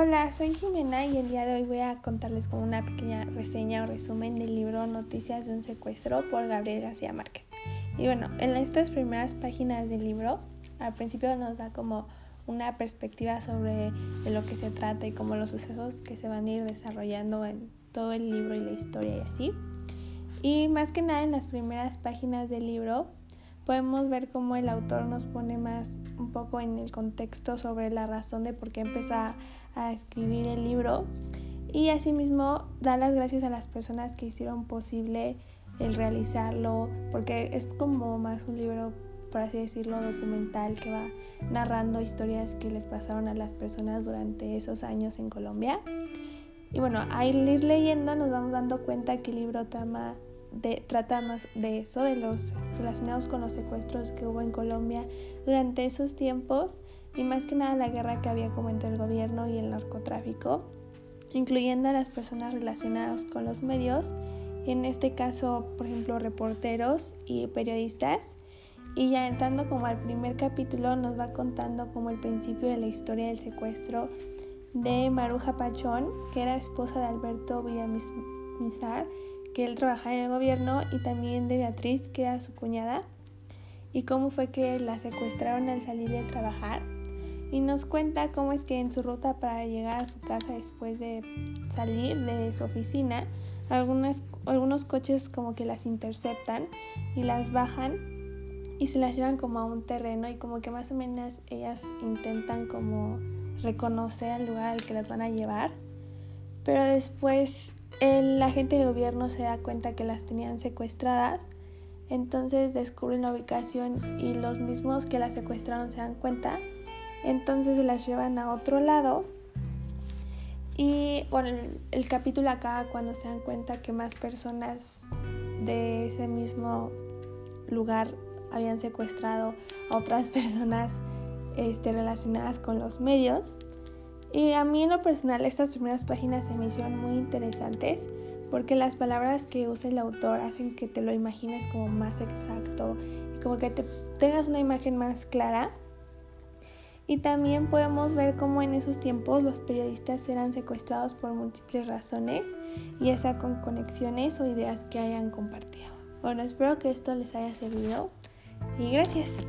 Hola, soy Jimena y el día de hoy voy a contarles como una pequeña reseña o resumen del libro Noticias de un secuestro por Gabriel García Márquez. Y bueno, en estas primeras páginas del libro, al principio nos da como una perspectiva sobre de lo que se trata y como los sucesos que se van a ir desarrollando en todo el libro y la historia y así. Y más que nada en las primeras páginas del libro podemos ver cómo el autor nos pone más un poco en el contexto sobre la razón de por qué empezó a, escribir el libro. Y asimismo da las gracias a las personas que hicieron posible el realizarlo porque es como más un libro por así decirlo documental que va narrando historias que les pasaron a las personas durante esos años en Colombia. Y bueno al ir leyendo nos vamos dando cuenta que el libro trama de, trata más de eso, de los relacionados con los secuestros que hubo en Colombia durante esos tiempos y más que nada la guerra que había como entre el gobierno y el narcotráfico, incluyendo a las personas relacionadas con los medios, en este caso, por ejemplo, reporteros y periodistas. Y ya entrando como al primer capítulo nos va contando como el principio de la historia del secuestro de Maruja Pachón, que era esposa de Alberto Villamizar, que él trabajaba en el gobierno y también de Beatriz, que era su cuñada, y cómo fue que la secuestraron al salir de trabajar. Y nos cuenta cómo es que en su ruta para llegar a su casa después de salir de su oficina, algunas, algunos coches como que las interceptan y las bajan y se las llevan como a un terreno y como que más o menos ellas intentan como reconocer el lugar al que las van a llevar. Pero después el agente del gobierno se da cuenta que las tenían secuestradas, entonces descubren la ubicación y los mismos que las secuestraron se dan cuenta, entonces se las llevan a otro lado y bueno, el, capítulo acaba cuando se dan cuenta que más personas de ese mismo lugar habían secuestrado a otras personas este, relacionadas con los medios. Y a mí en lo personal estas primeras páginas se me hicieron muy interesantes porque las palabras que usa el autor hacen que te lo imagines como más exacto y como que te tengas una imagen más clara. Y también podemos ver cómo en esos tiempos los periodistas eran secuestrados por múltiples razones, ya sea con conexiones o ideas que hayan compartido. Bueno, espero que esto les haya servido y gracias.